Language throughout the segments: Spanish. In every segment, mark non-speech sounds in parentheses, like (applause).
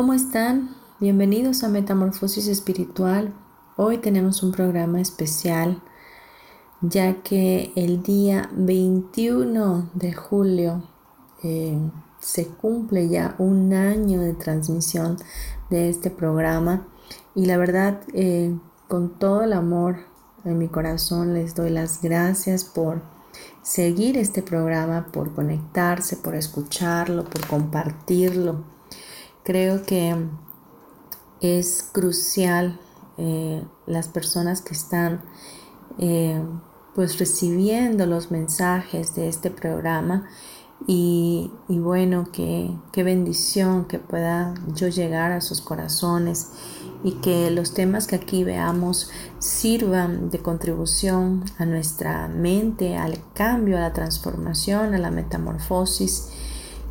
¿Cómo están? Bienvenidos a Metamorfosis Espiritual. Hoy tenemos un programa especial ya que el día 21 de julio eh, se cumple ya un año de transmisión de este programa y la verdad eh, con todo el amor en mi corazón les doy las gracias por seguir este programa, por conectarse, por escucharlo, por compartirlo Creo que es crucial eh, las personas que están eh, pues recibiendo los mensajes de este programa y, bueno, qué bendición que pueda yo llegar a sus corazones y que los temas que aquí veamos sirvan de contribución a nuestra mente, al cambio, a la transformación, a la metamorfosis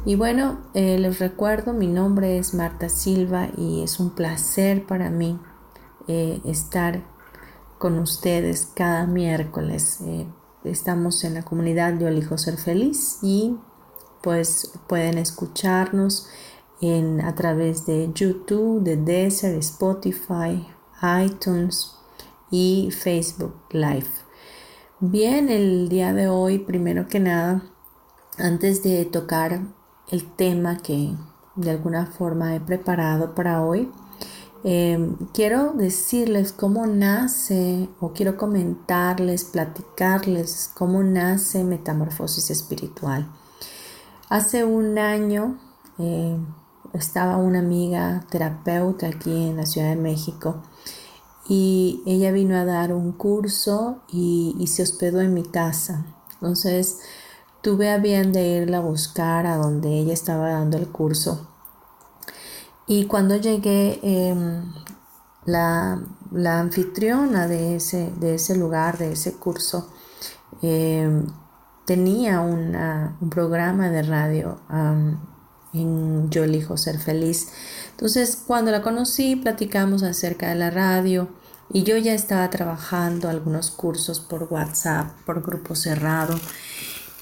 y bueno, eh, les recuerdo, mi nombre es Marta Silva y es un placer para mí eh, estar con ustedes cada miércoles. Eh, estamos en la comunidad Yo elijo ser feliz y pues pueden escucharnos en, a través de YouTube, de Desert, Spotify, iTunes y Facebook Live. Bien, el día de hoy, primero que nada, antes de tocar el tema que de alguna forma he preparado para hoy. Em, quiero decirles cómo nace o quiero comentarles, platicarles cómo nace Metamorfosis Espiritual. Hace un año eh, estaba una amiga terapeuta aquí en la Ciudad de México y ella vino a dar un curso y, y se hospedó en mi casa. Entonces, tuve a bien de irla a buscar a donde ella estaba dando el curso. Y cuando llegué, em, la, anfitriona de ese, de ese lugar, de ese curso, em, tenía un programa de radio en Yo elijo ser feliz. Entonces, cuando la conocí, platicamos acerca de la radio y yo ya estaba trabajando algunos cursos por WhatsApp, por grupo cerrado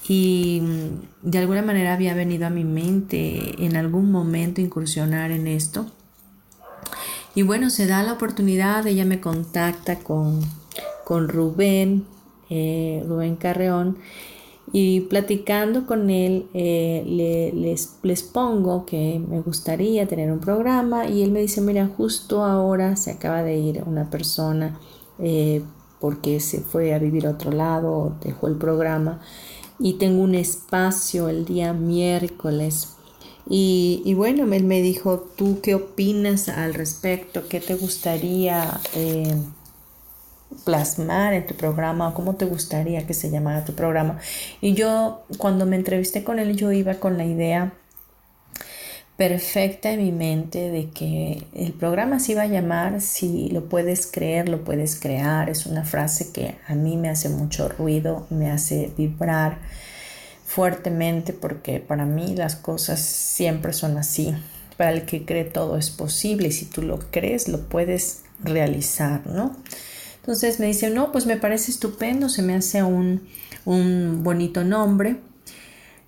y mm, de alguna manera había venido a mi mente en algún momento incursionar en esto. Y bueno, se da la oportunidad, ella me contacta con, con Rubén, eh, Rubén Carreón, y platicando con él eh, les, les, pongo que me gustaría tener un programa y él me dice, mira, justo ahora se acaba de ir una persona eh, porque se fue a vivir a otro lado, dejó el programa y tengo un espacio el día miércoles. Y, bueno, él me dijo, ¿tú qué opinas al respecto? ¿Qué te gustaría eh, plasmar en tu programa? ¿Cómo te gustaría que se llamara tu programa? Y yo, cuando me entrevisté con él, yo iba con la idea perfecta en mi mente de que el programa se iba a llamar Si lo puedes creer, lo puedes crear. Es una frase que a mí me hace mucho ruido, me hace vibrar fuertemente porque para mí las cosas siempre son así. Para el que cree todo es posible y si tú lo crees lo puedes realizar, ¿no? Entonces me dice, no, pues me parece estupendo, se me hace un, un bonito nombre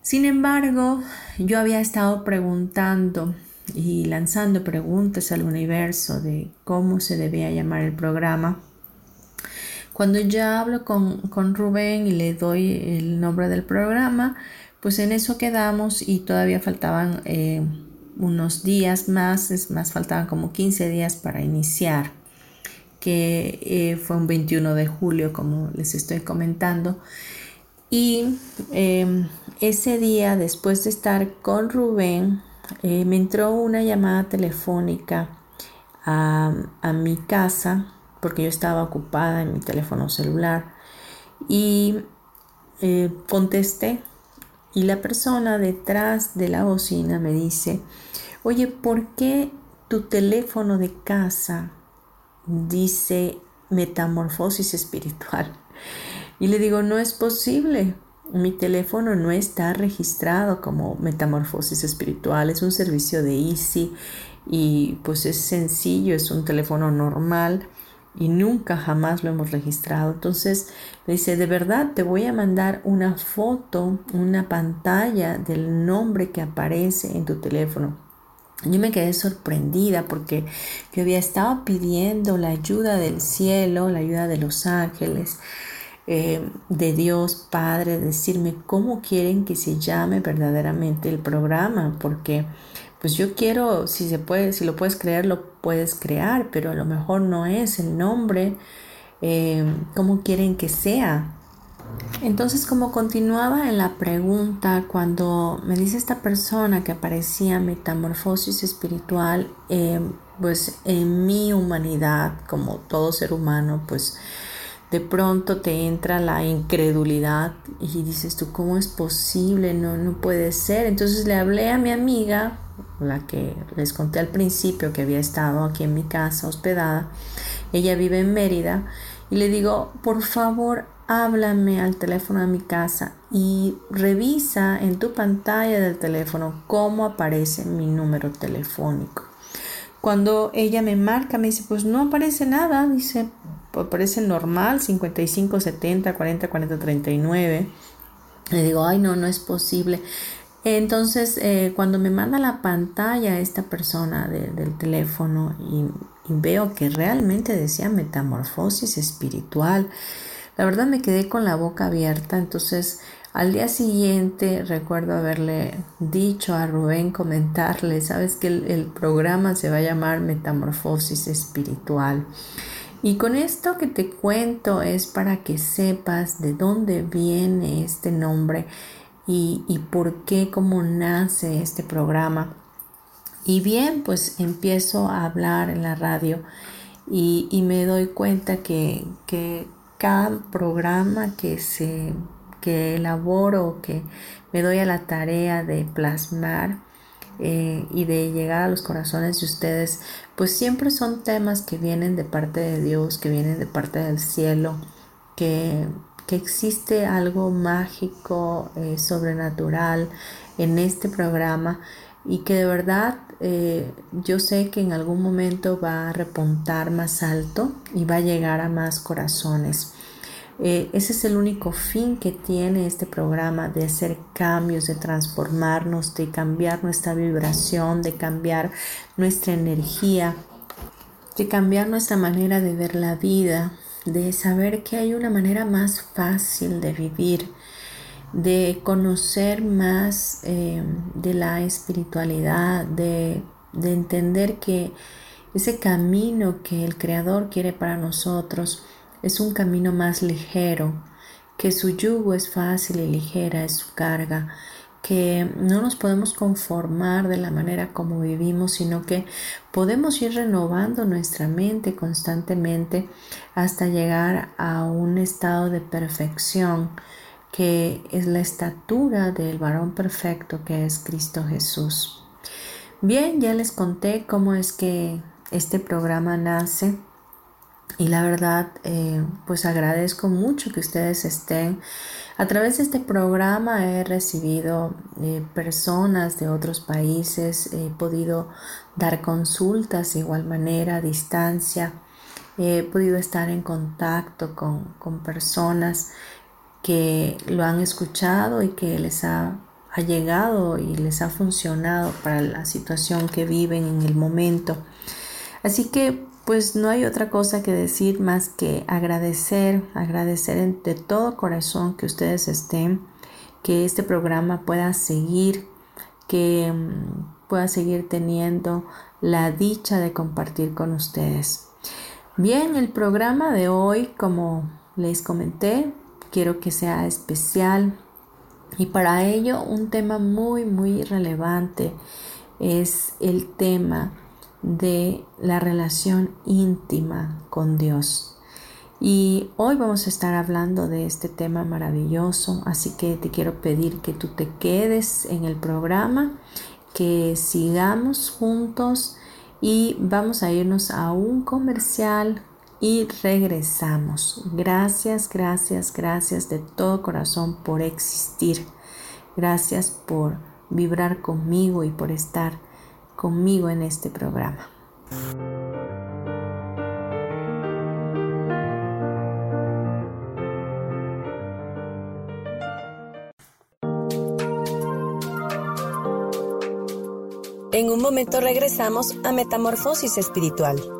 sin embargo, yo había estado preguntando y lanzando preguntas al universo de cómo se debía llamar el programa. Cuando ya hablo con, Rubén y le doy el nombre del programa, pues en eso quedamos y todavía faltaban eh, unos días más, es más, faltaban como 15 días para iniciar, que eh, fue un 21 de julio, como les estoy comentando. Y em, ese día, después de estar con Rubén, eh, me entró una llamada telefónica a, mi casa, porque yo estaba ocupada en mi teléfono celular, y eh, contesté. Y la persona detrás de la bocina me dice, oye, ¿por qué tu teléfono de casa dice metamorfosis espiritual? Y le digo, no es posible. Mi teléfono no está registrado como Metamorfosis Espiritual, es un servicio de Easy y pues es sencillo, es un teléfono normal y nunca jamás lo hemos registrado. Entonces me dice, de verdad te voy a mandar una foto, una pantalla del nombre que aparece en tu teléfono. Yo me quedé sorprendida porque yo había estado pidiendo la ayuda del cielo, la ayuda de los ángeles, eh, de Dios Padre, decirme cómo quieren que se llame verdaderamente el programa, porque pues yo quiero, si se puede, si lo puedes creer, lo puedes crear, pero a lo mejor no es el nombre, eh, cómo quieren que sea. Entonces, como continuaba en la pregunta, cuando me dice esta persona que aparecía metamorfosis espiritual, eh, pues en mi humanidad, como todo ser humano, pues de pronto te entra la incredulidad y dices tú, ¿cómo es posible? No, no puede ser. Entonces le hablé a mi amiga, la que les conté al principio que había estado aquí en mi casa hospedada. Ella vive en Mérida y le digo, por favor, háblame al teléfono de mi casa y revisa en tu pantalla del teléfono cómo aparece mi número telefónico. Cuando ella me marca, me dice, pues no aparece nada, dice, aparece normal, 55, 70, 40, 40, 39. Le digo, ay, no, no es posible. Entonces, eh, cuando me manda la pantalla esta persona del teléfono y, veo que realmente decía metamorfosis espiritual, la verdad me quedé con la boca abierta. Entonces, al día siguiente recuerdo haberle dicho a Rubén, comentarle, sabes que el programa se va a llamar Metamorfosis Espiritual. Y con esto que te cuento es para que sepas de dónde viene este nombre y, por qué, cómo nace este programa. Y bien, pues empiezo a hablar en la radio y, me doy cuenta que, que, cada programa que se que elaboro, que me doy a la tarea de plasmar, eh, y de llegar a los corazones de ustedes, pues siempre son temas que vienen de parte de Dios, que vienen de parte del cielo, que, que existe algo mágico, eh, sobrenatural en este programa y que de verdad eh, yo sé que en algún momento va a repuntar más alto y va a llegar a más corazones. Eh, ese es el único fin que tiene este programa de hacer cambios, de transformarnos, de cambiar nuestra vibración, de cambiar nuestra energía, de cambiar nuestra manera de ver la vida, de saber que hay una manera más fácil de vivir, de conocer más eh, de la espiritualidad, de, de entender que ese camino que el Creador quiere para nosotros, es un camino más ligero, que su yugo es fácil y ligera, es su carga, que no nos podemos conformar de la manera como vivimos, sino que podemos ir renovando nuestra mente constantemente hasta llegar a un estado de perfección que es la estatura del varón perfecto que es Cristo Jesús. Bien, ya les conté cómo es que este programa nace y la verdad, eh, pues agradezco mucho que ustedes estén. A través de este programa he recibido eh, personas de otros países, he podido dar consultas de igual manera a distancia, he podido estar en contacto con, con personas que lo han escuchado y que les ha, ha llegado y les ha funcionado para la situación que viven en el momento. Así que pues no hay otra cosa que decir más que agradecer, agradecer de todo corazón que ustedes estén, que este programa pueda seguir, que, pueda seguir teniendo la dicha de compartir con ustedes. Bien, el programa de hoy, como les comenté, quiero que sea especial y para ello un tema muy, muy relevante es el tema de la relación íntima con Dios. Y hoy vamos a estar hablando de este tema maravilloso, así que te quiero pedir que tú te quedes en el programa, que sigamos juntos y vamos a irnos a un comercial y regresamos. Gracias, gracias, gracias de todo corazón por existir. Gracias por vibrar conmigo y por estar conmigo en este programa. En un momento regresamos a Metamorfosis Espiritual.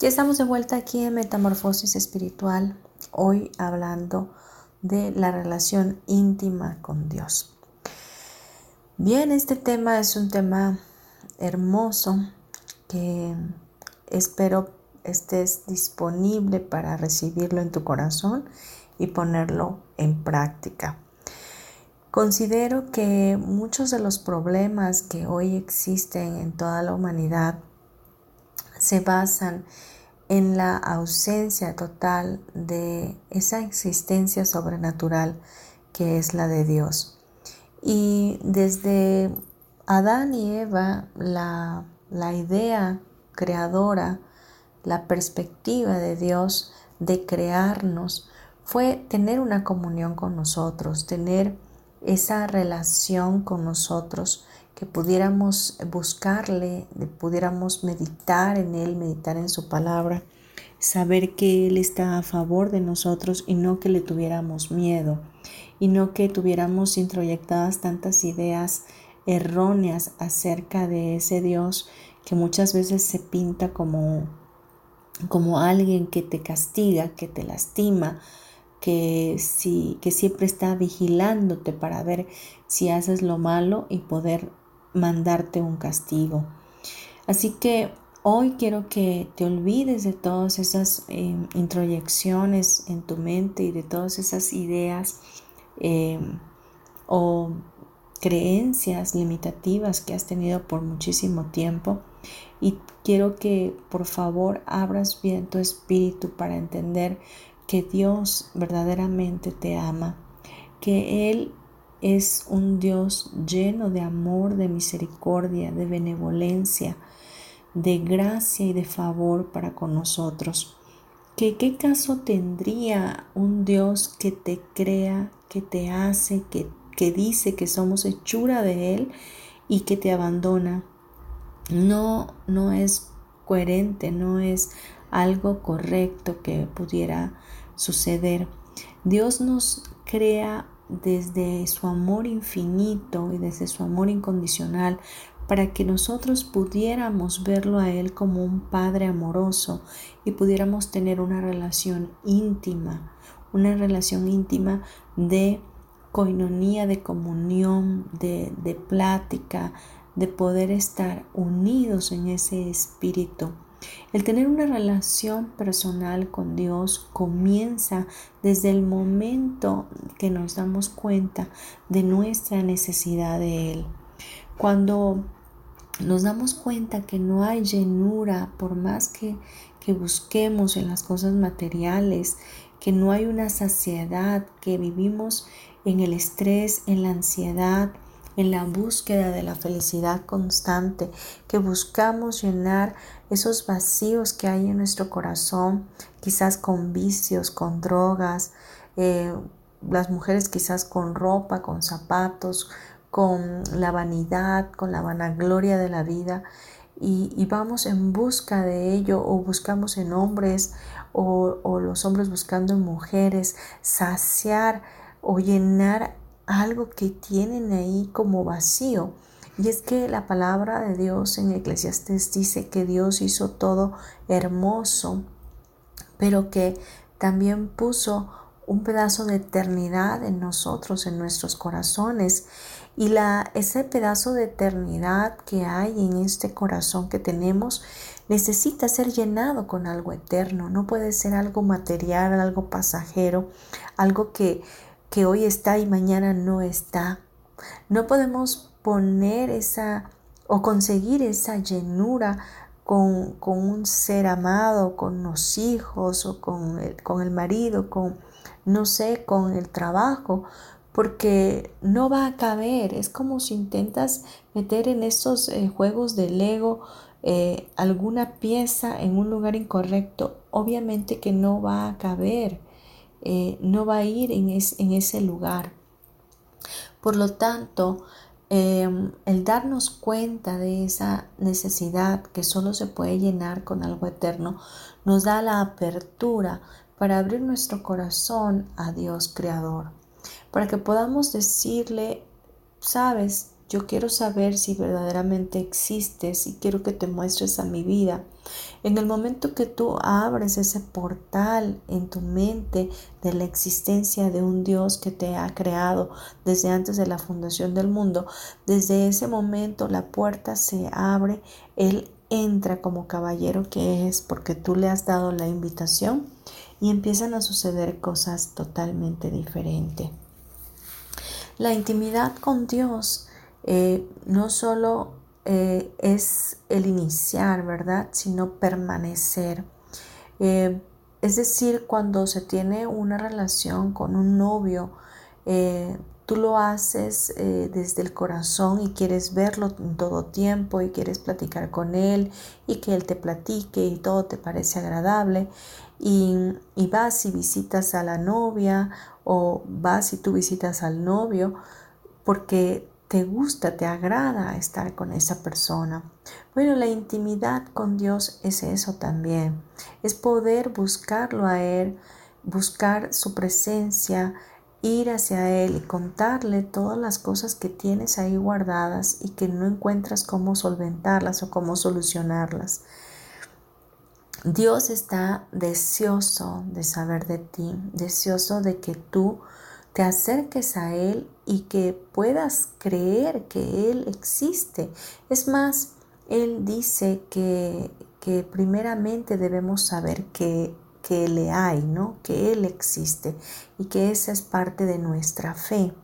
Ya estamos de vuelta aquí en Metamorfosis Espiritual, hoy hablando de la relación íntima con Dios. Bien, este tema es un tema hermoso que espero estés disponible para recibirlo en tu corazón y ponerlo en práctica. Considero que muchos de los problemas que hoy existen en toda la humanidad se basan en la ausencia total de esa existencia sobrenatural que es la de Dios. Y desde Adán y Eva, la, la idea creadora, la perspectiva de Dios de crearnos fue tener una comunión con nosotros, tener esa relación con nosotros que pudiéramos buscarle, pudiéramos meditar en Él, meditar en su palabra, saber que Él está a favor de nosotros y no que le tuviéramos miedo y no que tuviéramos introyectadas tantas ideas erróneas acerca de ese Dios que muchas veces se pinta como, como alguien que te castiga, que te lastima, que, si, que siempre está vigilándote para ver si haces lo malo y poder mandarte un castigo. Así que hoy quiero que te olvides de todas esas em, introyecciones en tu mente y de todas esas ideas em, o creencias limitativas que has tenido por muchísimo tiempo y quiero que por favor abras bien tu espíritu para entender que Dios verdaderamente te ama, que Él es un Dios lleno de amor, de misericordia, de benevolencia, de gracia y de favor para con nosotros. ¿Que, ¿Qué caso tendría un Dios que te crea, que te hace, que, que dice que somos hechura de Él y que te abandona. No, no es coherente, no es algo correcto que pudiera suceder. Dios nos crea desde su amor infinito y desde su amor incondicional para que nosotros pudiéramos verlo a Él como un Padre amoroso y pudiéramos tener una relación íntima, una relación íntima de coinonía, de comunión, de, de plática, de poder estar unidos en ese espíritu. El tener una relación personal con Dios comienza desde el momento que nos damos cuenta de nuestra necesidad de Él. Cuando nos damos cuenta que no hay llenura por más que, que busquemos en las cosas materiales, que no hay una saciedad, que vivimos en el estrés, en la ansiedad, en la búsqueda de la felicidad constante, que buscamos llenar esos vacíos que hay en nuestro corazón, quizás con vicios, con drogas, eh, las mujeres quizás con ropa, con zapatos, con la vanidad, con la vanagloria de la vida. Y, vamos en busca de ello o buscamos en hombres o, o los hombres buscando en mujeres saciar o llenar algo que tienen ahí como vacío. Y es que la palabra de Dios en Eclesiastes dice que Dios hizo todo hermoso, pero que también puso un pedazo de eternidad en nosotros, en nuestros corazones. Y la, ese pedazo de eternidad que hay en este corazón que tenemos necesita ser llenado con algo eterno. No puede ser algo material, algo pasajero, algo que que hoy está y mañana no está. No podemos poner esa o conseguir esa llenura con, un ser amado, con los hijos o con el, con el marido, con, no sé, con el trabajo, porque no va a caber. Es como si intentas meter en estos eh, juegos de Lego eh, alguna pieza en un lugar incorrecto. Obviamente que no va a caber. Eh, no va a ir en, ese lugar. Por lo tanto, em, el darnos cuenta de esa necesidad que solo se puede llenar con algo eterno nos da la apertura para abrir nuestro corazón a Dios Creador, para que podamos decirle, sabes, yo quiero saber si verdaderamente existes y quiero que te muestres a mi vida. En el momento que tú abres ese portal en tu mente de la existencia de un Dios que te ha creado desde antes de la fundación del mundo, desde ese momento la puerta se abre, Él entra como caballero que es porque tú le has dado la invitación y empiezan a suceder cosas totalmente diferentes. La intimidad con Dios eh, no solo eh, es el iniciar, ¿verdad? Sino permanecer. Eh, es decir, cuando se tiene una relación con un novio, tú lo haces desde el corazón y quieres verlo en todo tiempo y quieres platicar con él y que él te platique y todo te parece agradable y, y vas y visitas a la novia o vas y tú visitas al novio porque te gusta, te agrada estar con esa persona. Bueno, la intimidad con Dios es eso también. Es poder buscarlo a Él, buscar su presencia, ir hacia Él y contarle todas las cosas que tienes ahí guardadas y que no encuentras cómo solventarlas o cómo solucionarlas. Dios está deseoso de saber de ti, deseoso de que tú te acerques a Él y que puedas creer que Él existe. Es más, Él dice que, que primeramente debemos saber que, que le hay, ¿no? que Él existe y que esa es parte de nuestra fe.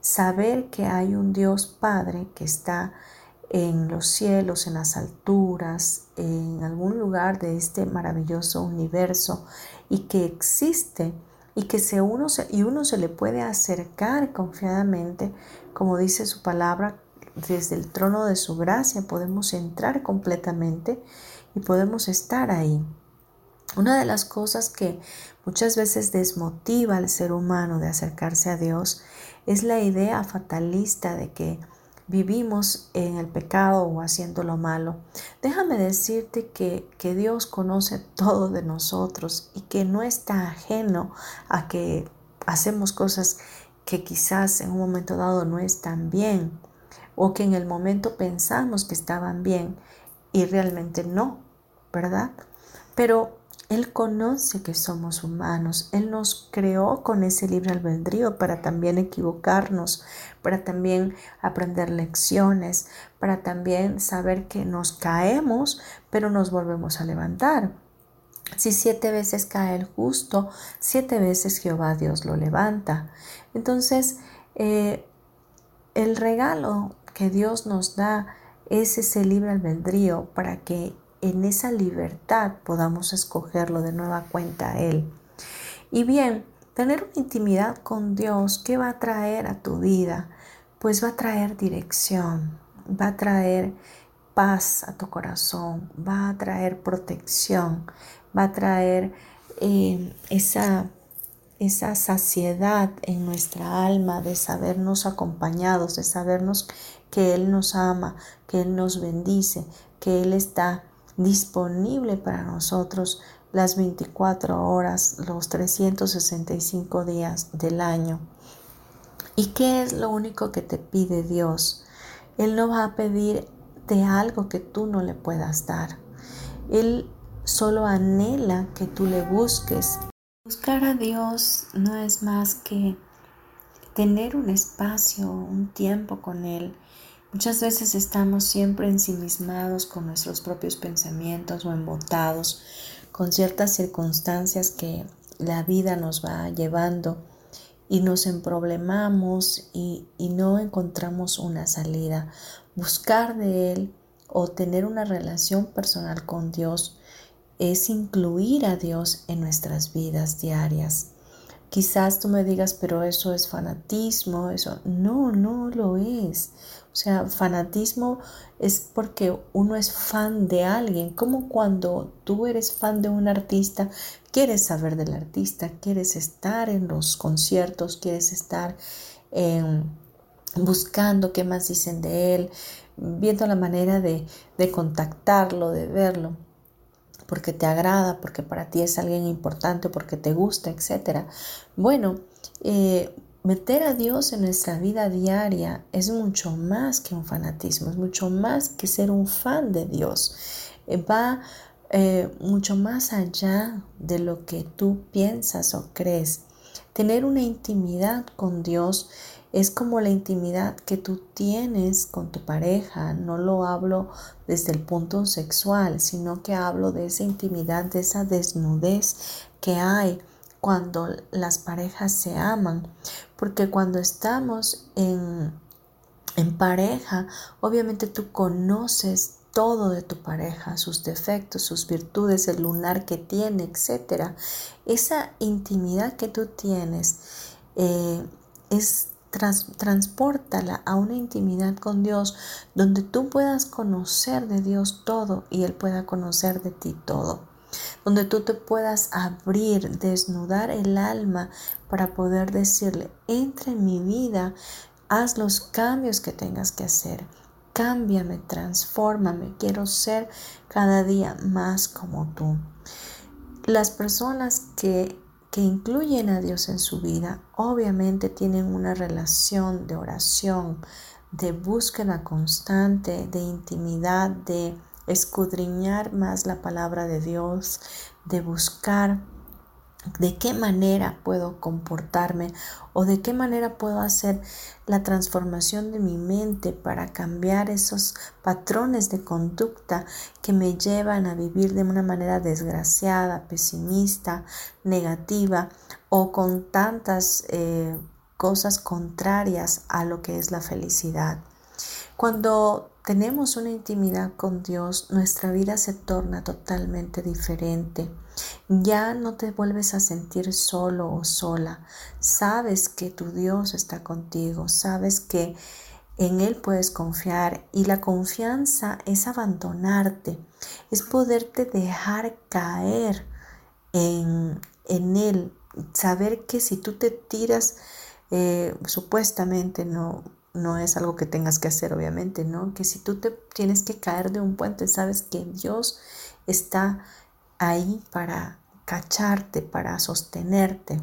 Saber que hay un Dios Padre que está en los cielos, en las alturas, en algún lugar de este maravilloso universo y que existe y que se uno y uno se le puede acercar confiadamente, como dice su palabra, desde el trono de su gracia podemos entrar completamente y podemos estar ahí. Una de las cosas que muchas veces desmotiva al ser humano de acercarse a Dios es la idea fatalista de que vivimos en el pecado o haciendo lo malo. Déjame decirte que, que, Dios conoce (laughs) todo de nosotros y que no está ajeno a que hacemos cosas que quizás en un momento dado no están bien o que en el momento pensamos que estaban bien y realmente no, ¿verdad? Pero él conoce que somos humanos. Él nos creó con ese libre albedrío para también equivocarnos, para también aprender lecciones, para también saber que nos caemos, pero nos volvemos a levantar. Si siete veces cae el justo, siete veces Jehová Dios lo levanta. Entonces, eh, el regalo que Dios nos da es ese libre albedrío para que en esa libertad podamos escogerlo de nueva cuenta a Él. Y bien, tener una intimidad con Dios, ¿qué va a traer a tu vida? Pues va a traer dirección, va a traer paz a tu corazón, va a traer protección, va a traer eh, esa, esa saciedad en nuestra alma de sabernos acompañados, de sabernos que Él nos ama, que Él nos bendice, que Él está disponible para nosotros las 24 horas, los 365 días del año. ¿Y qué es lo único que te pide Dios? Él no va a pedirte algo que tú no le puedas dar. Él solo anhela que tú le busques. Buscar a Dios no es más que tener un espacio, un tiempo con Él Muchas veces estamos siempre ensimismados con nuestros propios pensamientos o embotados con ciertas circunstancias que la vida nos va llevando y nos emproblemamos y, y no encontramos una salida. Buscar de Él o tener una relación personal con Dios es incluir a Dios en nuestras vidas diarias. Quizás tú me digas, pero eso es fanatismo, eso no, no lo es. O sea, fanatismo es porque uno es fan de alguien, como cuando tú eres fan de un artista, quieres saber del artista, quieres estar en los conciertos, quieres estar buscando qué más dicen de él, viendo la manera de, contactarlo, de verlo porque te agrada, porque para ti es alguien importante, porque te gusta, etc. Bueno, eh, meter a Dios en nuestra vida diaria es mucho más que un fanatismo, es mucho más que ser un fan de Dios. Eh, va eh, mucho más allá de lo que tú piensas o crees. Tener una intimidad con Dios es como la intimidad que tú tienes con tu pareja. No lo hablo desde el punto sexual, sino que hablo de esa intimidad, de esa desnudez que hay cuando las parejas se aman. Porque cuando estamos en, en pareja, obviamente tú conoces todo de tu pareja, sus defectos, sus virtudes, el lunar que tiene, etc. Esa intimidad que tú tienes eh, es transportala a una intimidad con Dios donde tú puedas conocer de Dios todo y Él pueda conocer de ti todo. Donde tú te puedas abrir, desnudar el alma para poder decirle, entra en mi vida, haz los cambios que tengas que hacer. Cámbiame, transfórmame, quiero ser cada día más como tú. Las personas que que incluyen a Dios en su vida, obviamente tienen una relación de oración, de búsqueda constante, de intimidad, de escudriñar más la palabra de Dios, de buscar de qué manera puedo comportarme o de qué manera puedo hacer la transformación de mi mente para cambiar esos patrones de conducta que me llevan a vivir de una manera desgraciada, pesimista, negativa o con tantas eh, cosas contrarias a lo que es la felicidad. Cuando tenemos una intimidad con Dios, nuestra vida se torna totalmente diferente. Ya no te vuelves a sentir solo o sola. Sabes que tu Dios está contigo, sabes que en Él puedes confiar y la confianza es abandonarte, es poderte dejar caer en, Él, saber que si tú te tiras, eh, supuestamente no, no es algo que tengas que hacer, obviamente, ¿no? Que si tú te tienes que caer de un puente, sabes que Dios está ahí para cacharte, para sostenerte.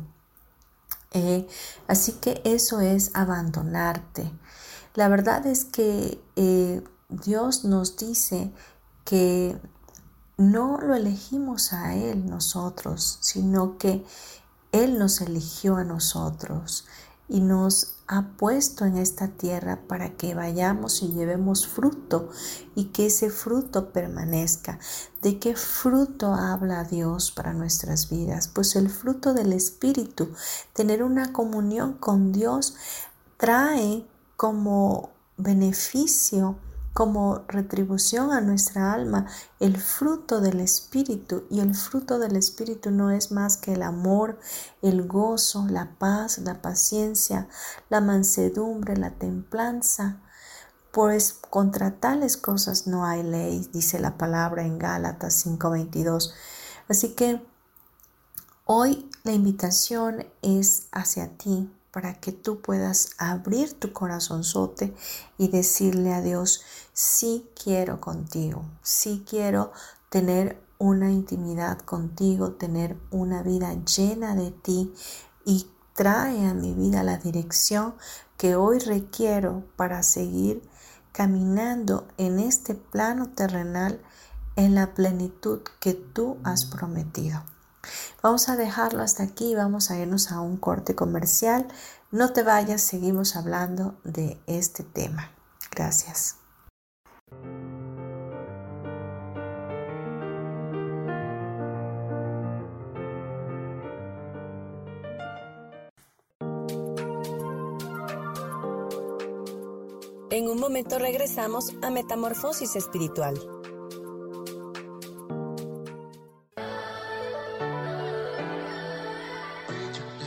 Eh, así que eso es abandonarte. La verdad es que eh, Dios nos dice que no lo elegimos a Él nosotros, sino que Él nos eligió a nosotros y nos ha puesto en esta tierra para que vayamos y llevemos fruto y que ese fruto permanezca. ¿De qué fruto habla Dios para nuestras vidas? Pues el fruto del Espíritu. Tener una comunión con Dios trae como beneficio como retribución a nuestra alma el fruto del Espíritu. Y el fruto del Espíritu no es más que el amor, el gozo, la paz, la paciencia, la mansedumbre, la templanza. Pues contra tales cosas no hay ley, dice la palabra en Gálatas 5:22. Así que hoy la invitación es hacia ti, para que tú puedas abrir tu corazonzote y decirle a Dios, sí quiero contigo, sí quiero tener una intimidad contigo, tener una vida llena de ti y trae a mi vida la dirección que hoy requiero para seguir caminando en este plano terrenal en la plenitud que tú has prometido. Vamos a dejarlo hasta aquí vamos a irnos a un corte comercial. No te vayas, seguimos hablando de este tema. Gracias. En un momento regresamos a Metamorfosis Espiritual.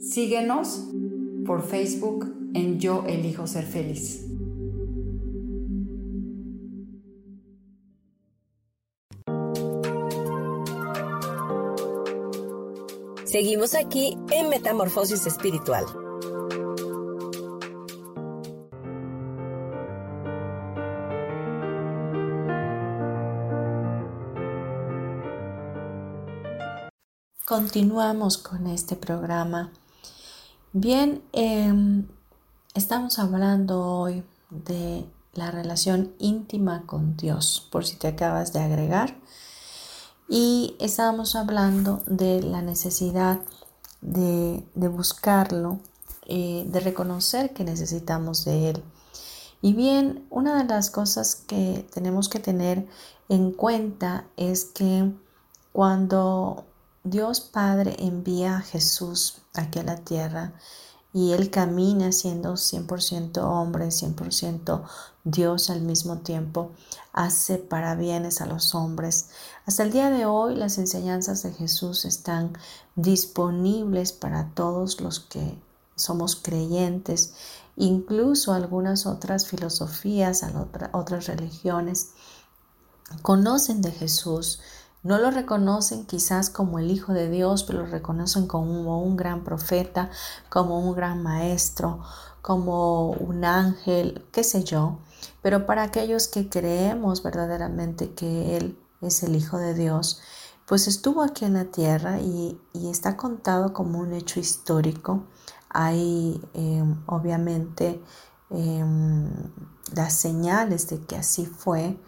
Síguenos por Facebook en Yo Elijo Ser Feliz. Seguimos aquí en Metamorfosis Espiritual. Continuamos con este programa Bien, em, estamos hablando hoy de la relación íntima con Dios, por si te acabas de agregar. Y estábamos hablando de la necesidad de, buscarlo, eh, de reconocer que necesitamos de Él. Y bien, una de las cosas que tenemos que tener en cuenta es que cuando Dios Padre envía a Jesús aquí a la tierra, y él camina siendo 100% hombre, 100% Dios al mismo tiempo, hace para bienes a los hombres. Hasta el día de hoy las enseñanzas de Jesús están disponibles para todos los que somos creyentes, incluso algunas otras filosofías, otras religiones conocen de Jesús, no lo reconocen quizás como el Hijo de Dios, pero lo reconocen como un gran profeta, como un gran maestro, como un ángel, qué sé yo. Pero para aquellos que creemos verdaderamente que Él es el Hijo de Dios, pues estuvo aquí en la tierra y, está contado como un hecho histórico. Hay em, obviamente em, las señales de que así fue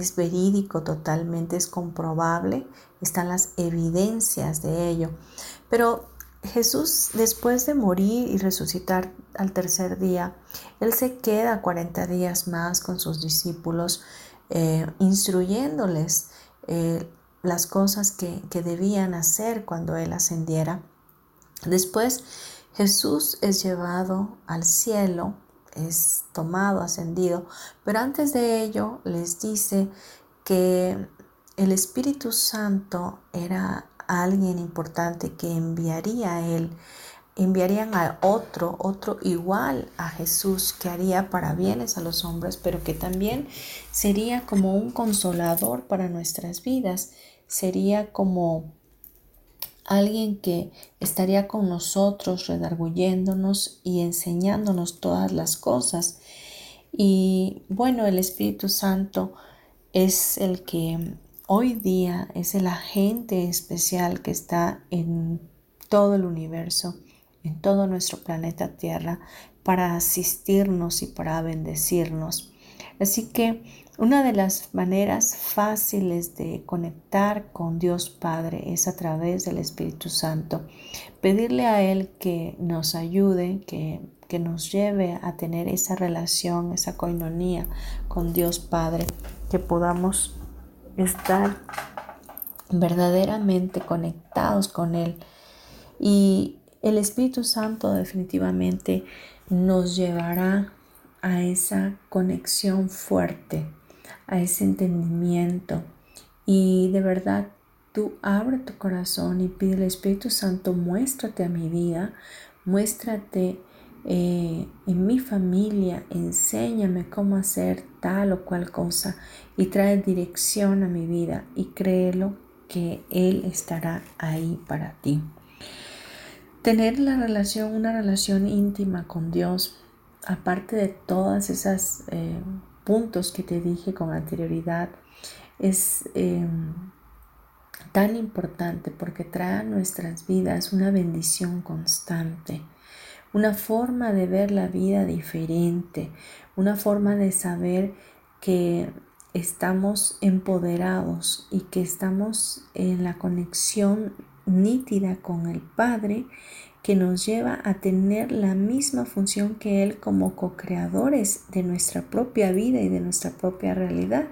es verídico totalmente, es comprobable, están las evidencias de ello. Pero Jesús, después de morir y resucitar al tercer día, Él se queda 40 días más con sus discípulos, eh, instruyéndoles eh, las cosas que, que debían hacer cuando Él ascendiera. Después, Jesús es llevado al cielo es tomado, ascendido, pero antes de ello les dice que el Espíritu Santo era alguien importante que enviaría a él, enviarían a otro, otro igual a Jesús que haría para bienes a los hombres, pero que también sería como un consolador para nuestras vidas, sería como alguien que estaría con nosotros redarguyéndonos y enseñándonos todas las cosas. Y bueno, el Espíritu Santo es el que hoy día es el agente especial que está en todo el universo, en todo nuestro planeta Tierra, para asistirnos y para bendecirnos. Así que una de las maneras fáciles de conectar con Dios Padre es a través del Espíritu Santo. Pedirle a Él que nos ayude, que, que nos lleve a tener esa relación, esa coinonía con Dios Padre, que podamos estar verdaderamente conectados con Él. Y el Espíritu Santo definitivamente nos llevará a esa conexión fuerte a ese entendimiento. Y de verdad, tú abre tu corazón y pide al Espíritu Santo, muéstrate a mi vida, muéstrate eh, en mi familia, enséñame cómo hacer tal o cual cosa y trae dirección a mi vida y créelo que Él estará ahí para ti. Tener la relación, una relación íntima con Dios, aparte de todas esas eh, puntos que te dije con anterioridad es em, tan importante porque trae a nuestras vidas una bendición constante, una forma de ver la vida diferente, una forma de saber que estamos empoderados y que estamos en la conexión nítida con el Padre que nos lleva a tener la misma función que Él como co-creadores de nuestra propia vida y de nuestra propia realidad.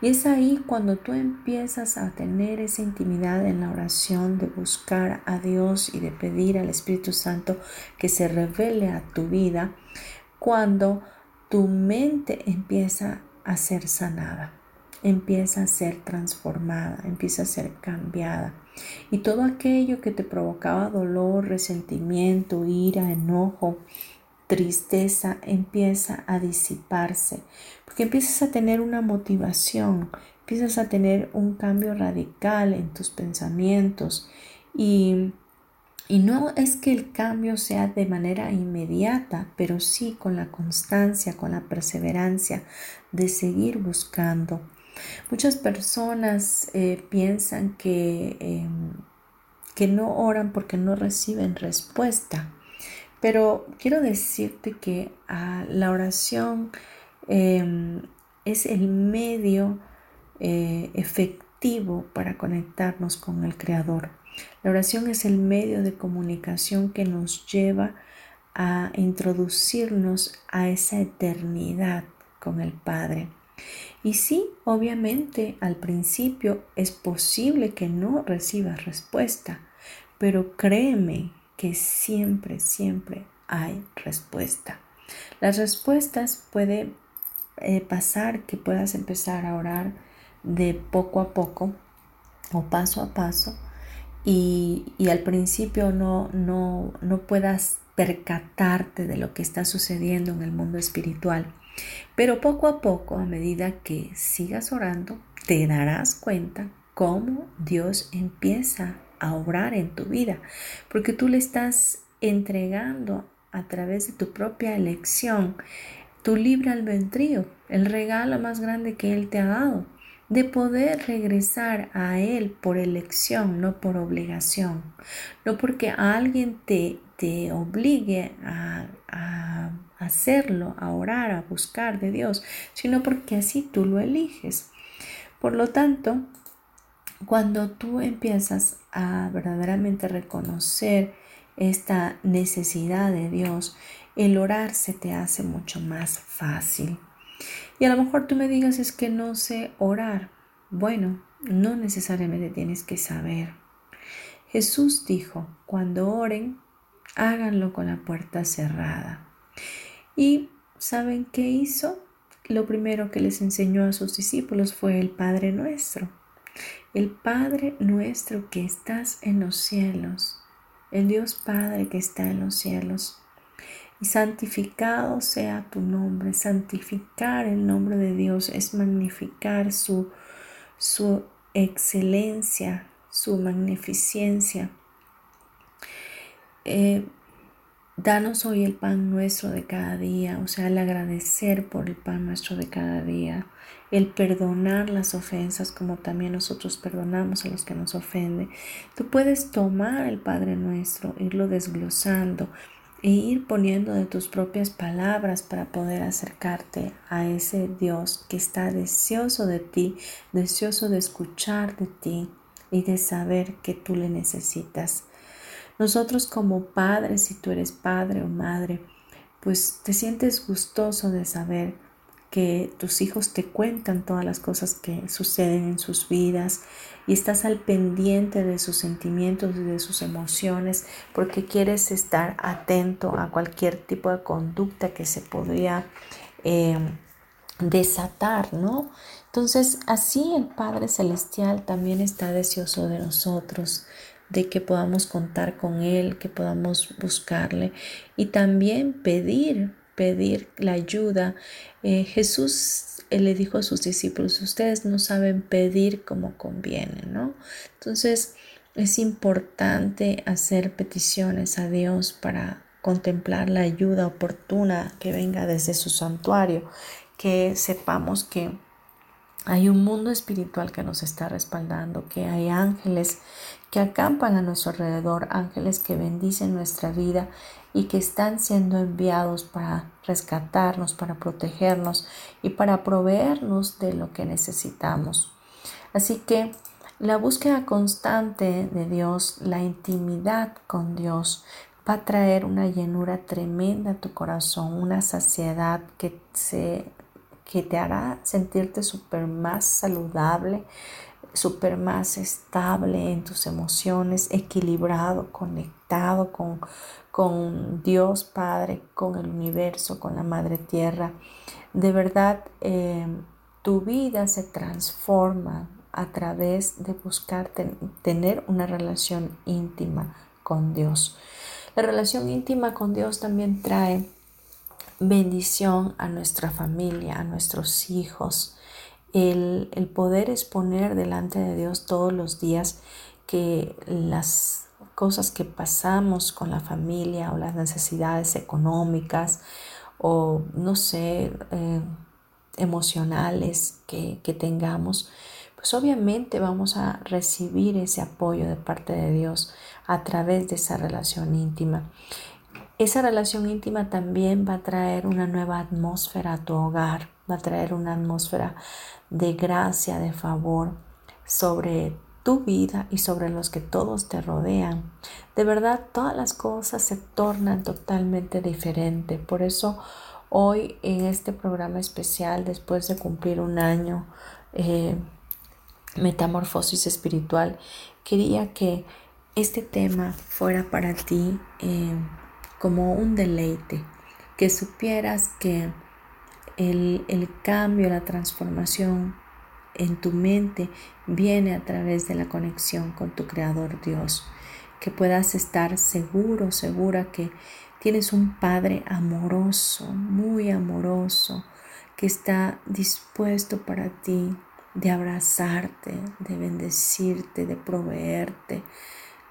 Y es ahí cuando tú empiezas a tener esa intimidad en la oración de buscar a Dios y de pedir al Espíritu Santo que se revele a tu vida, cuando tu mente empieza a ser sanada, empieza a ser transformada, empieza a ser cambiada. Y todo aquello que te provocaba dolor, resentimiento, ira, enojo, tristeza empieza a disiparse, porque empiezas a tener una motivación, empiezas a tener un cambio radical en tus pensamientos. Y, y no es que el cambio sea de manera inmediata, pero sí con la constancia, con la perseverancia de seguir buscando Muchas personas eh, piensan que, em, que no oran porque no reciben respuesta, pero quiero decirte que ah, la oración em, es el medio eh, efectivo para conectarnos con el Creador. La oración es el medio de comunicación que nos lleva a introducirnos a esa eternidad con el Padre. Y sí, obviamente al principio es posible que no recibas respuesta, pero créeme que siempre, siempre hay respuesta. Las respuestas puede eh, pasar que puedas empezar a orar de poco a poco o paso a paso y, al principio no, no, no puedas percatarte de lo que está sucediendo en el mundo espiritual. Pero poco a poco, a medida que sigas orando, te darás cuenta cómo Dios empieza a obrar en tu vida, porque tú le estás entregando a través de tu propia elección tu libre albedrío, el regalo más grande que Él te ha dado, de poder regresar a Él por elección, no por obligación, no porque alguien te, te obligue a, a hacerlo, a orar, a buscar de Dios, sino porque así tú lo eliges. Por lo tanto, cuando tú empiezas a verdaderamente reconocer esta necesidad de Dios, el orar se te hace mucho más fácil. Y a lo mejor tú me digas es que no sé orar. Bueno, no necesariamente tienes que saber. Jesús dijo, cuando oren, háganlo con la puerta cerrada. ¿Y saben qué hizo? Lo primero que les enseñó a sus discípulos fue el Padre nuestro. El Padre nuestro que estás en los cielos. El Dios Padre que está en los cielos y santificado sea tu nombre. Santificar el nombre de Dios es magnificar su, su excelencia, su magnificencia. Eh, danos hoy el pan nuestro de cada día, o sea, el agradecer por el pan nuestro de cada día, el perdonar las ofensas como también nosotros perdonamos a los que nos ofenden. Tú puedes tomar el Padre nuestro, irlo desglosando e ir poniendo de tus propias palabras para poder acercarte a ese Dios que está deseoso de ti, deseoso de escuchar de ti y de saber que tú le necesitas. Nosotros como padres, si tú eres padre o madre, pues te sientes gustoso de saber que tus hijos te cuentan todas las cosas que suceden en sus vidas y estás al pendiente de sus sentimientos y de sus emociones porque quieres estar atento a cualquier tipo de conducta que se podría em, desatar, ¿no? Entonces, así el Padre Celestial también está deseoso de nosotros, de que podamos contar con Él, que podamos buscarle y también pedir pedir la ayuda. Eh, Jesús le dijo a sus discípulos, ustedes no saben pedir como conviene, ¿no? Entonces es importante hacer peticiones a Dios para contemplar la ayuda oportuna que venga desde su santuario, que sepamos que hay un mundo espiritual que nos está respaldando, que hay ángeles que acampan a nuestro alrededor, ángeles que bendicen nuestra vida y que están siendo enviados para rescatarnos, para protegernos y para proveernos de lo que necesitamos. Así que la búsqueda constante de Dios, la intimidad con Dios, va a traer una llenura tremenda a tu corazón, una saciedad que, se, que te hará sentirte súper más saludable, súper más estable en tus emociones, equilibrado, conectado con, con Dios Padre, con el universo, con la Madre Tierra. De verdad, em, tu vida se transforma a través de buscar tener una relación íntima con Dios. La relación íntima con Dios también trae bendición a nuestra familia, a nuestros hijos, el, el poder exponer delante de Dios todos los días que las cosas que pasamos con la familia o las necesidades económicas o no sé, eh, emocionales que, que tengamos, pues obviamente vamos a recibir ese apoyo de parte de Dios a través de esa relación íntima. Esa relación íntima también va a traer una nueva atmósfera a tu hogar, va a traer una atmósfera de gracia, de favor sobre tu vida y sobre los que todos te rodean. De verdad, todas las cosas se tornan totalmente diferentes. Por eso hoy en este programa especial, después de cumplir un año, eh, Metamorfosis Espiritual, quería que este tema fuera para ti eh, como un deleite, que supieras que el, el cambio, la transformación en tu mente viene a través de la conexión con tu Creador Dios, que puedas estar seguro, segura que tienes un Padre amoroso, muy amoroso, que está dispuesto para ti de abrazarte, de bendecirte, de proveerte,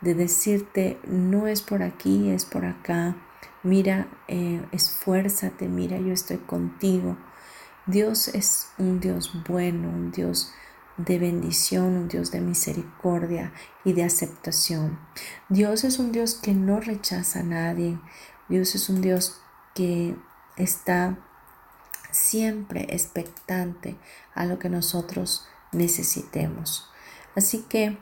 de decirte, no es por aquí, es por acá. Mira, eh, esfuérzate, mira, yo estoy contigo. Dios es un Dios bueno, un Dios de bendición, un Dios de misericordia y de aceptación. Dios es un Dios que no rechaza a nadie. Dios es un Dios que está siempre expectante a lo que nosotros necesitemos. Así que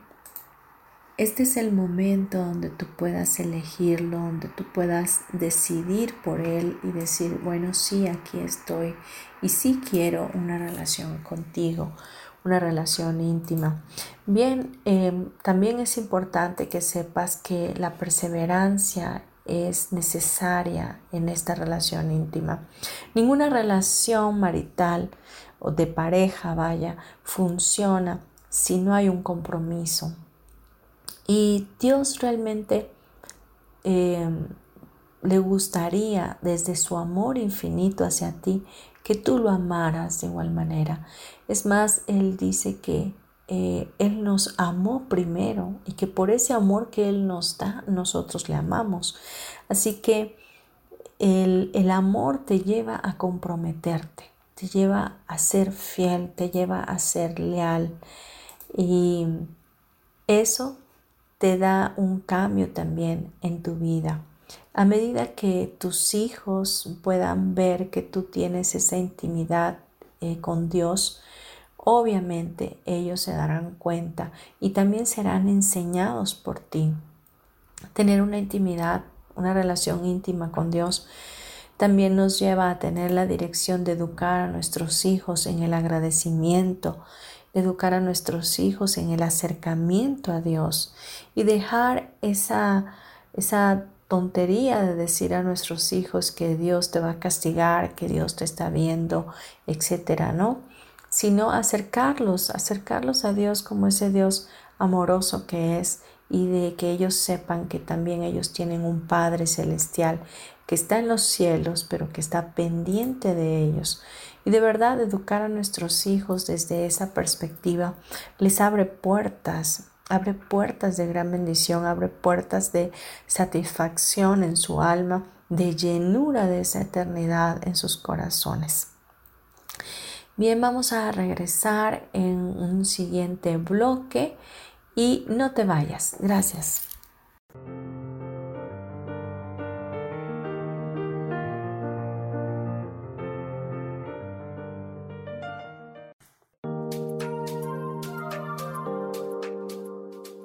este es el momento donde tú puedas elegirlo, donde tú puedas decidir por él y decir, bueno, sí, aquí estoy y sí quiero una relación contigo, una relación íntima. Bien, em, también es importante que sepas que la perseverancia es necesaria en esta relación íntima. Ninguna relación marital o de pareja, vaya, funciona si no hay un compromiso y Dios realmente em, le gustaría desde su amor infinito hacia ti que tú lo amaras de igual manera. Es más, Él dice que eh, Él nos amó primero y que por ese amor que Él nos da, nosotros le amamos. Así que el, el amor te lleva a comprometerte, te lleva a ser fiel, te lleva a ser leal. Y eso te da un cambio también en tu vida. A medida que tus hijos puedan ver que tú tienes esa intimidad eh, con Dios, obviamente ellos se darán cuenta y también serán enseñados por ti. Tener una intimidad, una relación íntima con Dios también nos lleva a tener la dirección de educar a nuestros hijos en el agradecimiento, educar a nuestros hijos en el acercamiento a Dios y dejar esa, esa tontería de decir a nuestros hijos que Dios te va a castigar, que Dios te está viendo, etcétera, ¿no? Sino acercarlos, acercarlos a Dios como ese Dios amoroso que es y de que ellos sepan que también ellos tienen un Padre celestial que está en los cielos, pero que está pendiente de ellos y de verdad educar a nuestros hijos desde esa perspectiva les abre puertas, abre puertas de gran bendición, abre puertas de satisfacción en su alma, de llenura de esa eternidad en sus corazones. Bien, vamos a regresar en un siguiente bloque y no te vayas. Gracias.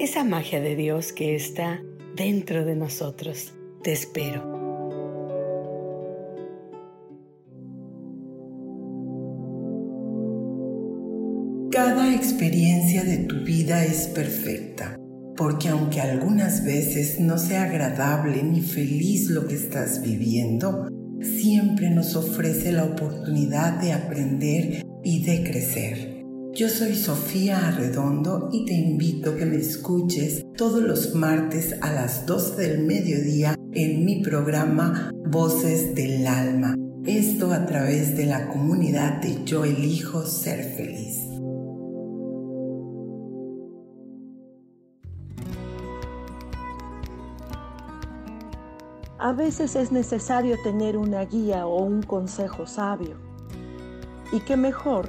esa magia de Dios que está dentro de nosotros. Te espero. Cada experiencia de tu vida es perfecta, porque aunque algunas veces no sea agradable ni feliz lo que estás viviendo, siempre nos ofrece la oportunidad de aprender y de crecer. Yo soy Sofía Arredondo y te invito a que me escuches todos los martes a las 12 del mediodía en mi programa Voces del Alma. Esto a través de la comunidad de Yo elijo ser feliz. A veces es necesario tener una guía o un consejo sabio. Y qué mejor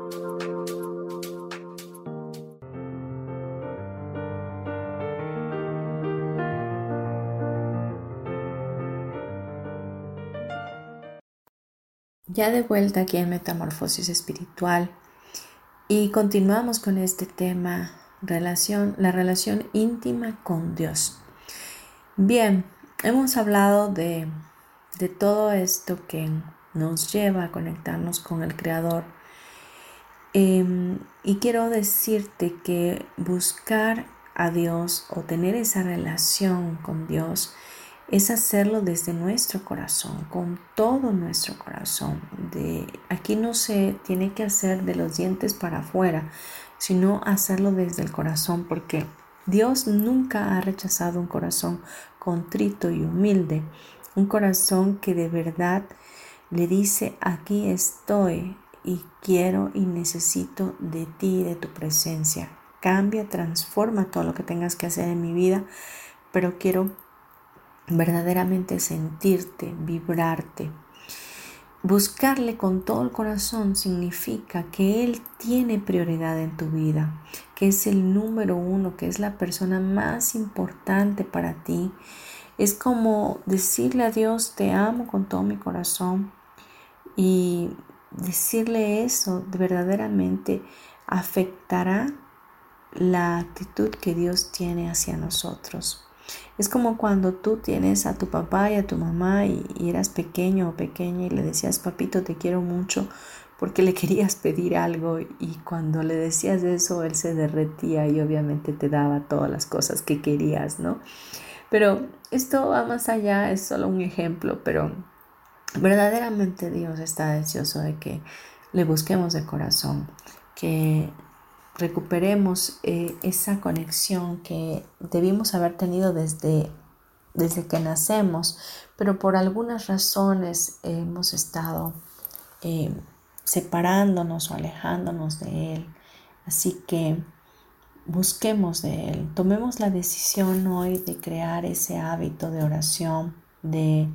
Ya de vuelta aquí en Metamorfosis Espiritual y continuamos con este tema, relación, la relación íntima con Dios. Bien, hemos hablado de, de todo esto que nos lleva a conectarnos con el Creador. Em, y quiero decirte que buscar a Dios o tener esa relación con Dios es hacerlo desde nuestro corazón, con todo nuestro corazón. De, aquí no se tiene que hacer de los dientes para afuera, sino hacerlo desde el corazón, porque Dios nunca ha rechazado un corazón contrito y humilde, un corazón que de verdad le dice, aquí estoy y quiero y necesito de ti, de tu presencia. Cambia, transforma todo lo que tengas que hacer en mi vida, pero quiero verdaderamente sentirte, vibrarte. Buscarle con todo el corazón significa que Él tiene prioridad en tu vida, que es el número uno, que es la persona más importante para ti. Es como decirle a Dios, te amo con todo mi corazón y decirle eso verdaderamente afectará la actitud que Dios tiene hacia nosotros. Es como cuando tú tienes a tu papá y a tu mamá y, eras pequeño o pequeña y le decías, papito, te quiero mucho porque le (laughs) querías pedir algo y cuando le decías eso, él se derretía y obviamente te daba todas las cosas que querías, ¿no? Pero esto va más allá, es solo un ejemplo, pero verdaderamente Dios está deseoso de que le busquemos de corazón, que recuperemos eh, esa conexión que debimos haber tenido desde, desde que nacemos, pero por algunas razones hemos estado eh, separándonos o alejándonos de Él. Así que busquemos de Él, tomemos la decisión hoy de crear ese hábito de oración, de,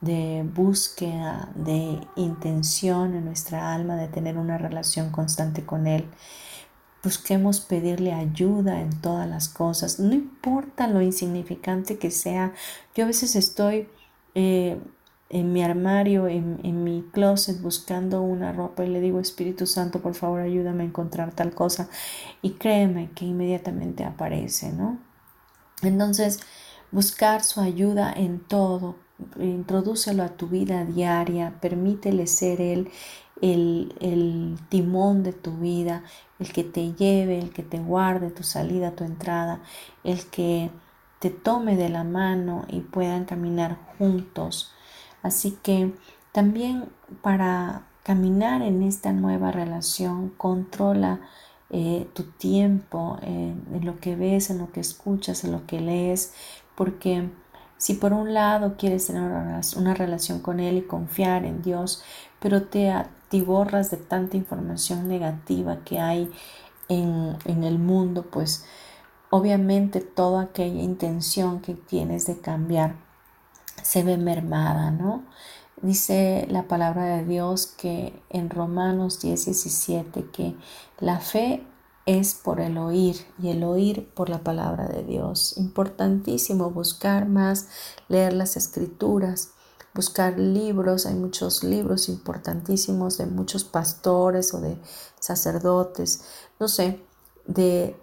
de búsqueda, de intención en nuestra alma, de tener una relación constante con Él Busquemos pedirle ayuda en todas las cosas, no importa lo insignificante que sea. Yo a veces estoy eh, en mi armario, en, en, mi closet, buscando una ropa y le digo, Espíritu Santo, por favor, ayúdame a encontrar tal cosa. Y créeme que inmediatamente aparece, ¿no? Entonces, buscar su ayuda en todo, introdúcelo a tu vida diaria, permítele ser Él el, el, timón de tu vida, el que te lleve, el que te guarde tu salida, tu entrada, el que te tome de la mano y puedan caminar juntos. Así que también para caminar en esta nueva relación, controla eh, tu tiempo en lo que ves, en lo que escuchas, en lo que lees, porque si por un lado quieres tener una relación con Él y confiar en Dios, pero te borras de tanta información negativa que hay en, en el mundo, pues obviamente toda aquella intención que tienes de cambiar se ve mermada, ¿no? Dice la palabra de Dios que en Romanos 10, 17 que la fe es por el oír y el oír por la palabra de Dios. Importantísimo buscar más, leer las escrituras, buscar libros, hay muchos libros importantísimos de muchos pastores o de sacerdotes, no sé, de,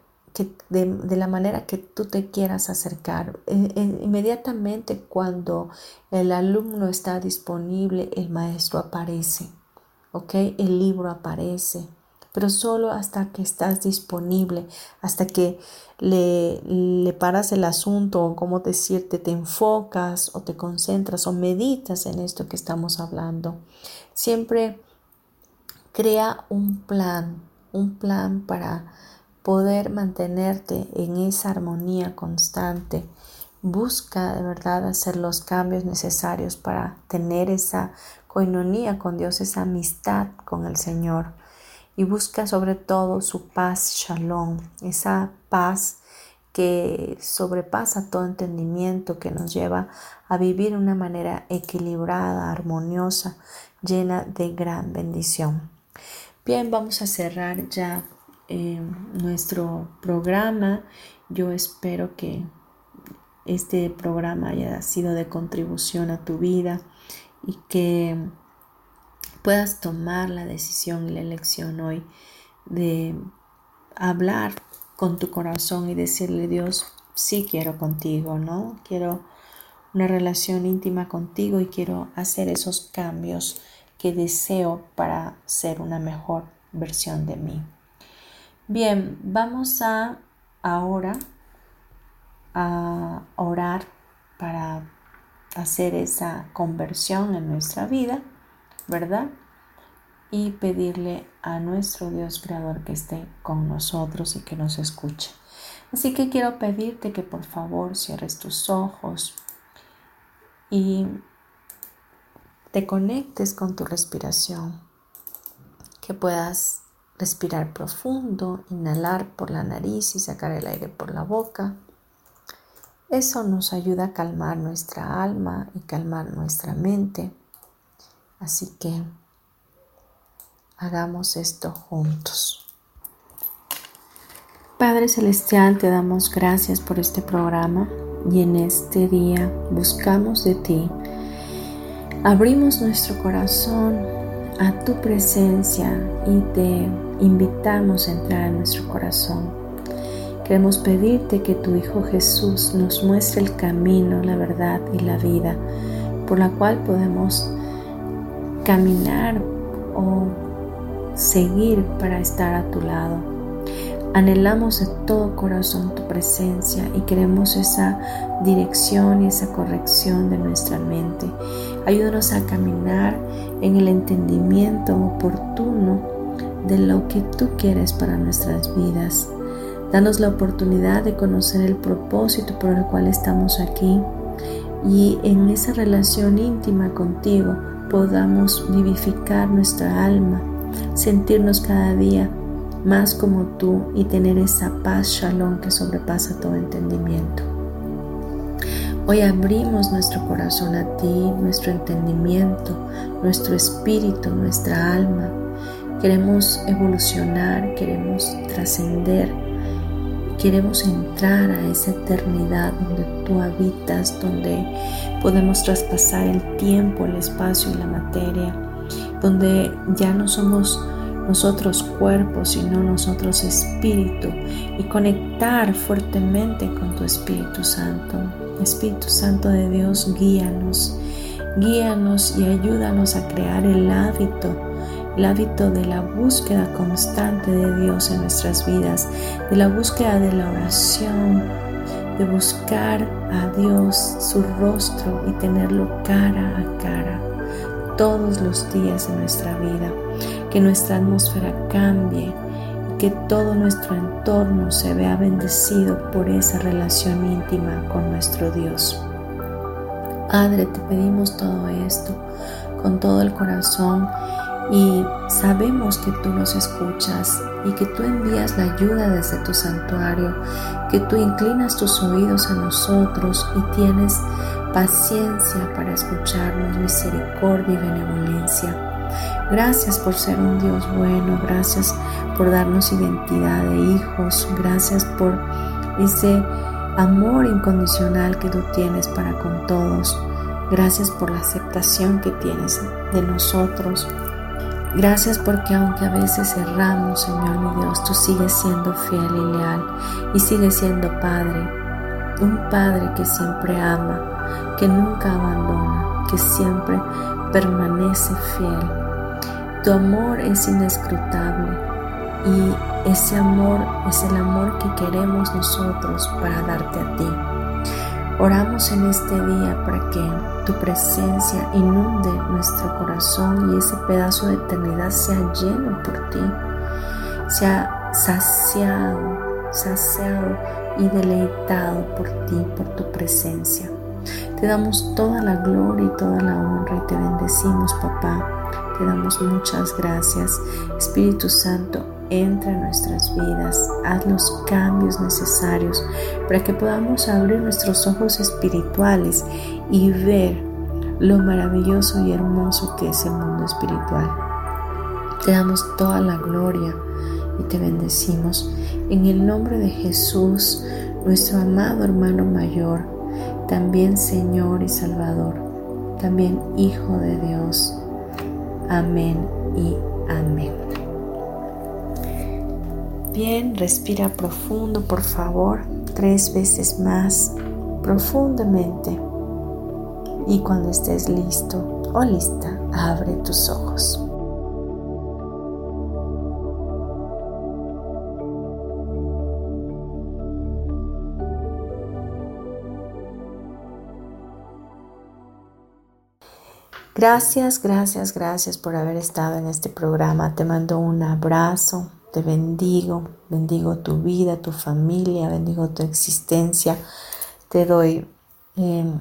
de, la manera que tú te quieras acercar. E, e, inmediatamente cuando el alumno está disponible, el maestro aparece, ¿ok? El libro aparece pero solo hasta que estás disponible, hasta que le, le paras el asunto o cómo decirte, te enfocas o te concentras o meditas en esto que estamos hablando. Siempre crea un plan, un plan para poder mantenerte en esa armonía constante busca de verdad hacer los cambios necesarios para tener esa coinonía con Dios, esa amistad con el Señor. Y busca sobre todo su paz, shalom, esa paz que sobrepasa todo entendimiento, que nos lleva a vivir de una manera equilibrada, armoniosa, llena de gran bendición. Bien, vamos a cerrar ya eh, nuestro programa. Yo espero que este programa haya sido de contribución a tu vida y que puedas tomar la decisión y la elección hoy de hablar con tu corazón y decirle Dios, sí quiero contigo, ¿no? Quiero una relación íntima contigo y quiero hacer esos cambios que deseo para ser una mejor versión de mí. Bien, vamos a ahora a orar para hacer esa conversión en nuestra vida, ¿verdad? Y pedirle a nuestro Dios Creador que esté con nosotros y que nos escuche. Así que quiero pedirte que por favor cierres tus ojos y te conectes con tu respiración, que puedas respirar profundo, inhalar por la nariz y sacar el aire por la boca eso nos ayuda a calmar nuestra alma y calmar nuestra mente. Así que hagamos esto juntos. Padre Celestial, te damos gracias por este programa y en este día buscamos de ti. Abrimos nuestro corazón a tu presencia y te invitamos a entrar en nuestro corazón Queremos pedirte que tu Hijo Jesús nos muestre el camino, la verdad y la vida por la cual podemos caminar o seguir para estar a tu lado. Anhelamos de todo corazón tu presencia y queremos esa dirección y esa corrección de nuestra mente. Ayúdanos a caminar en el entendimiento oportuno de lo que tú quieres para nuestras vidas. Danos la oportunidad de conocer el propósito por el cual estamos aquí y en esa relación íntima contigo podamos vivificar nuestra alma, sentirnos cada día más como tú y tener esa paz shalom que sobrepasa todo entendimiento. Hoy abrimos nuestro corazón a ti, nuestro entendimiento, nuestro espíritu, nuestra alma. Queremos evolucionar, queremos trascender Queremos entrar a esa eternidad donde tú habitas, donde podemos traspasar el tiempo, el espacio y la materia, donde ya no somos nosotros cuerpos, sino nosotros espíritu y conectar fuertemente con tu Espíritu Santo. Espíritu Santo de Dios, guíanos, guíanos y ayúdanos a crear el hábito el hábito de la búsqueda constante de Dios en nuestras vidas, de la búsqueda de la oración, de buscar a Dios su rostro y tenerlo cara a cara todos los días de nuestra vida, que nuestra atmósfera cambie y que todo nuestro entorno se vea bendecido por esa relación íntima con nuestro Dios. Padre, te pedimos todo esto con todo el corazón y sabemos que tú nos escuchas y que tú envías la ayuda desde tu santuario, que tú inclinas tus oídos a nosotros y tienes paciencia para escucharnos, misericordia y benevolencia. Gracias por ser un Dios bueno, gracias por darnos identidad de hijos, gracias por ese amor incondicional que tú tienes para con todos. Gracias por la aceptación que tienes de nosotros. Gracias porque aunque a veces erramos, Señor mi Dios, tú sigues siendo fiel y leal y sigues siendo Padre, un Padre que siempre ama, que nunca abandona, que siempre permanece fiel. Tu amor es inescrutable y ese amor es el amor que queremos nosotros para darte a ti. Oramos en este día para que tu presencia inunde nuestro corazón y ese pedazo de eternidad sea lleno por ti, sea saciado, saciado y deleitado por ti, por tu presencia. Te damos toda la gloria y toda la honra y te bendecimos, papá. Te damos muchas gracias. Espíritu Santo, entra en nuestras vidas, haz los cambios necesarios para que podamos abrir nuestros ojos espirituales y ver lo maravilloso y hermoso que es el mundo espiritual. Te damos toda la gloria y te bendecimos en el nombre de Jesús, nuestro amado hermano mayor, también Señor y Salvador, también Hijo de Dios. Amén y amén. Bien, respira profundo, por favor, tres veces más, profundamente. Y cuando estés listo o lista, abre tus ojos. Gracias, gracias, gracias por haber estado en este programa. Te mando un abrazo, te bendigo, bendigo tu vida, tu familia, bendigo tu existencia. Te doy em,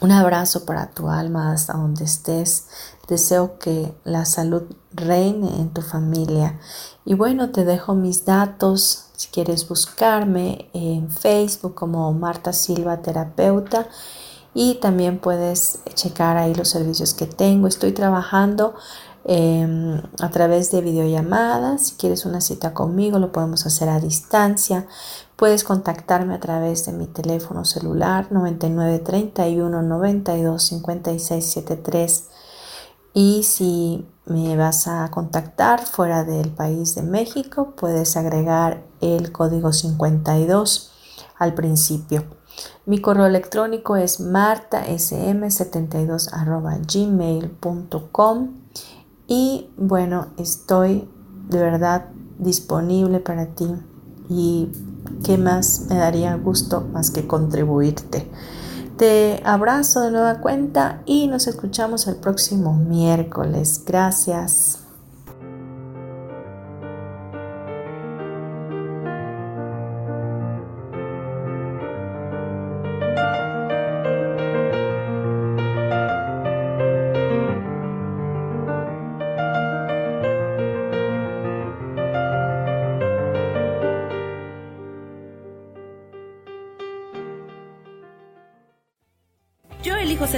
un abrazo para tu alma hasta donde estés. Deseo que la salud reine en tu familia. Y bueno, te dejo mis datos. Si quieres buscarme en Facebook como Marta Silva Terapeuta y también puedes checar ahí los servicios que tengo. Estoy trabajando em, a través de videollamadas. Si quieres una cita conmigo, lo podemos hacer a distancia. Puedes contactarme a través de mi teléfono celular 9931 92 56 73. Y si me vas a contactar fuera del país de México, puedes agregar el código 52 al principio. Mi correo electrónico es martasm72 gmail.com y bueno, estoy de verdad disponible para ti y qué más me daría gusto más que contribuirte. Te abrazo de nueva cuenta y nos escuchamos el próximo miércoles. Gracias.